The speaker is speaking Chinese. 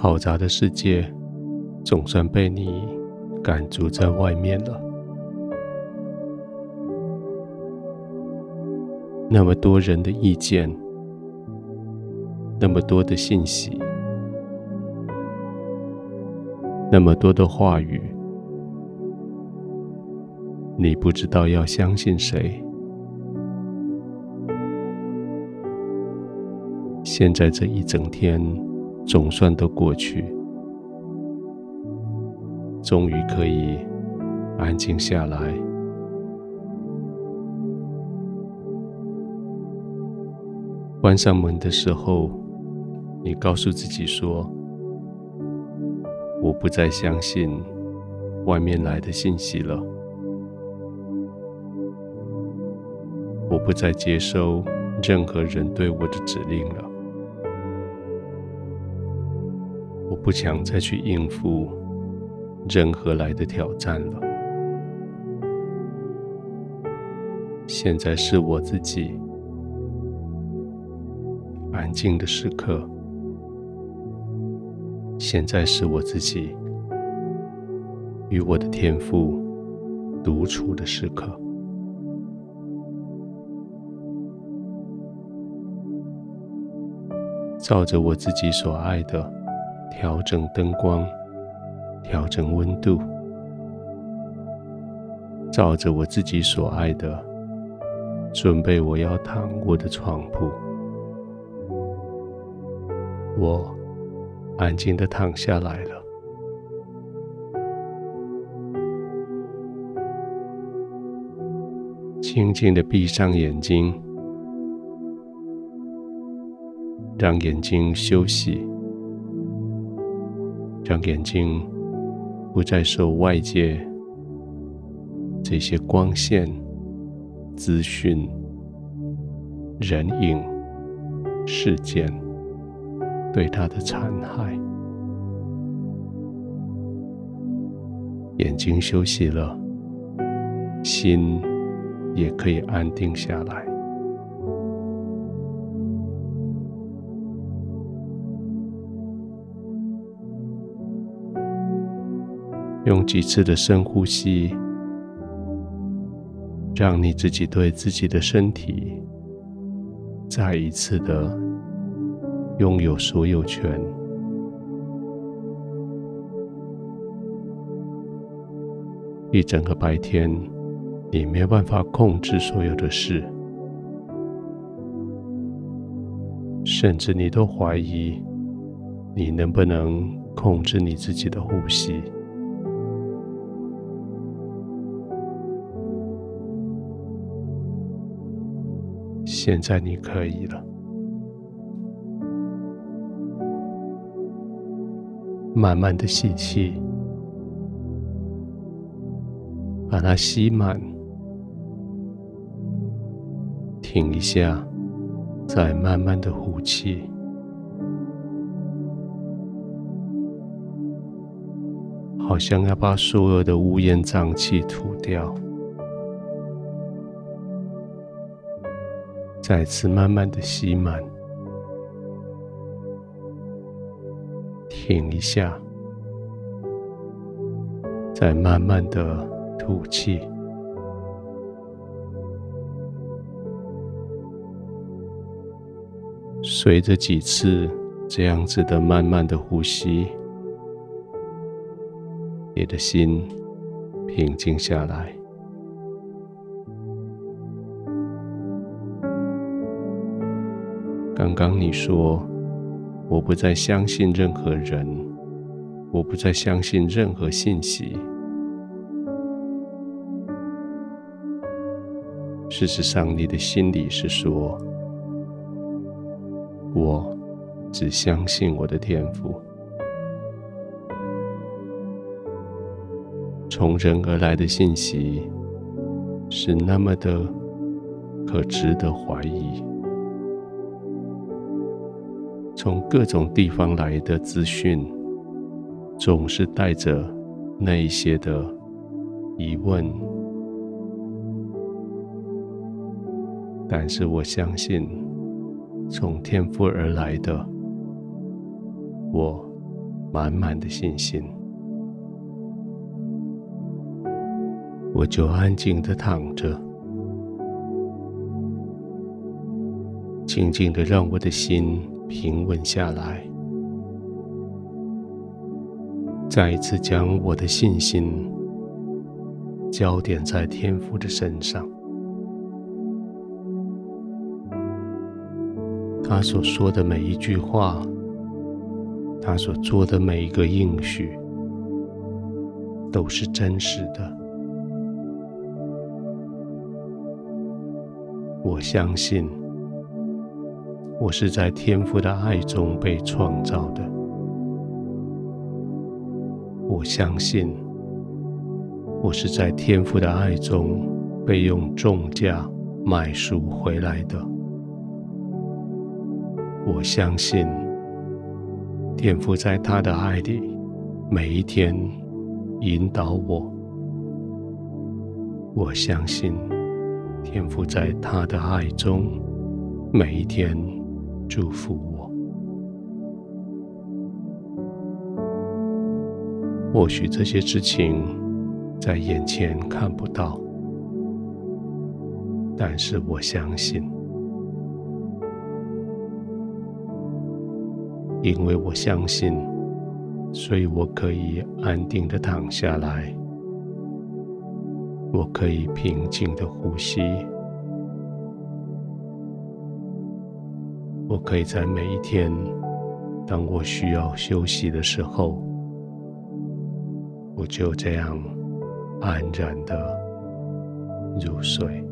嘈杂的世界，总算被你赶逐在外面了。那么多人的意见，那么多的信息，那么多的话语，你不知道要相信谁。现在这一整天总算都过去，终于可以安静下来。关上门的时候，你告诉自己说：“我不再相信外面来的信息了，我不再接收任何人对我的指令了。”不想再去应付任何来的挑战了。现在是我自己安静的时刻。现在是我自己与我的天赋独处的时刻。照着我自己所爱的。调整灯光，调整温度，照着我自己所爱的，准备我要躺卧的床铺。我安静的躺下来了，轻轻的闭上眼睛，让眼睛休息。让眼睛不再受外界这些光线、资讯、人影、事件对它的残害。眼睛休息了，心也可以安定下来。用几次的深呼吸，让你自己对自己的身体再一次的拥有所有权。一整个白天，你没有办法控制所有的事，甚至你都怀疑你能不能控制你自己的呼吸。现在你可以了，慢慢的吸气，把它吸满，停一下，再慢慢的呼气，好像要把所有的乌烟瘴气吐掉。再次慢慢的吸满，停一下，再慢慢的吐气。随着几次这样子的慢慢的呼吸，你的心平静下来。刚刚你说，我不再相信任何人，我不再相信任何信息。事实上，你的心里是说，我只相信我的天赋。从人而来的信息是那么的可值得怀疑。从各种地方来的资讯，总是带着那一些的疑问。但是我相信，从天赋而来的，我满满的信心。我就安静的躺着，静静的让我的心平稳下来，再一次将我的信心焦点在天父的身上。他所说的每一句话，他所做的每一个应许，都是真实的。我相信，我是在天父的爱中被创造的。我相信，我是在天父的爱中被用重价买赎回来的。我相信，天父在他的爱里，每一天引导我。我相信，天父在他的爱中，每一天祝福我。或许这些事情在眼前看不到，但是我相信。因为我相信，所以我可以安定的躺下来，我可以平静的呼吸，我可以在每一天，当我需要休息的时候，我就这样安然的入睡。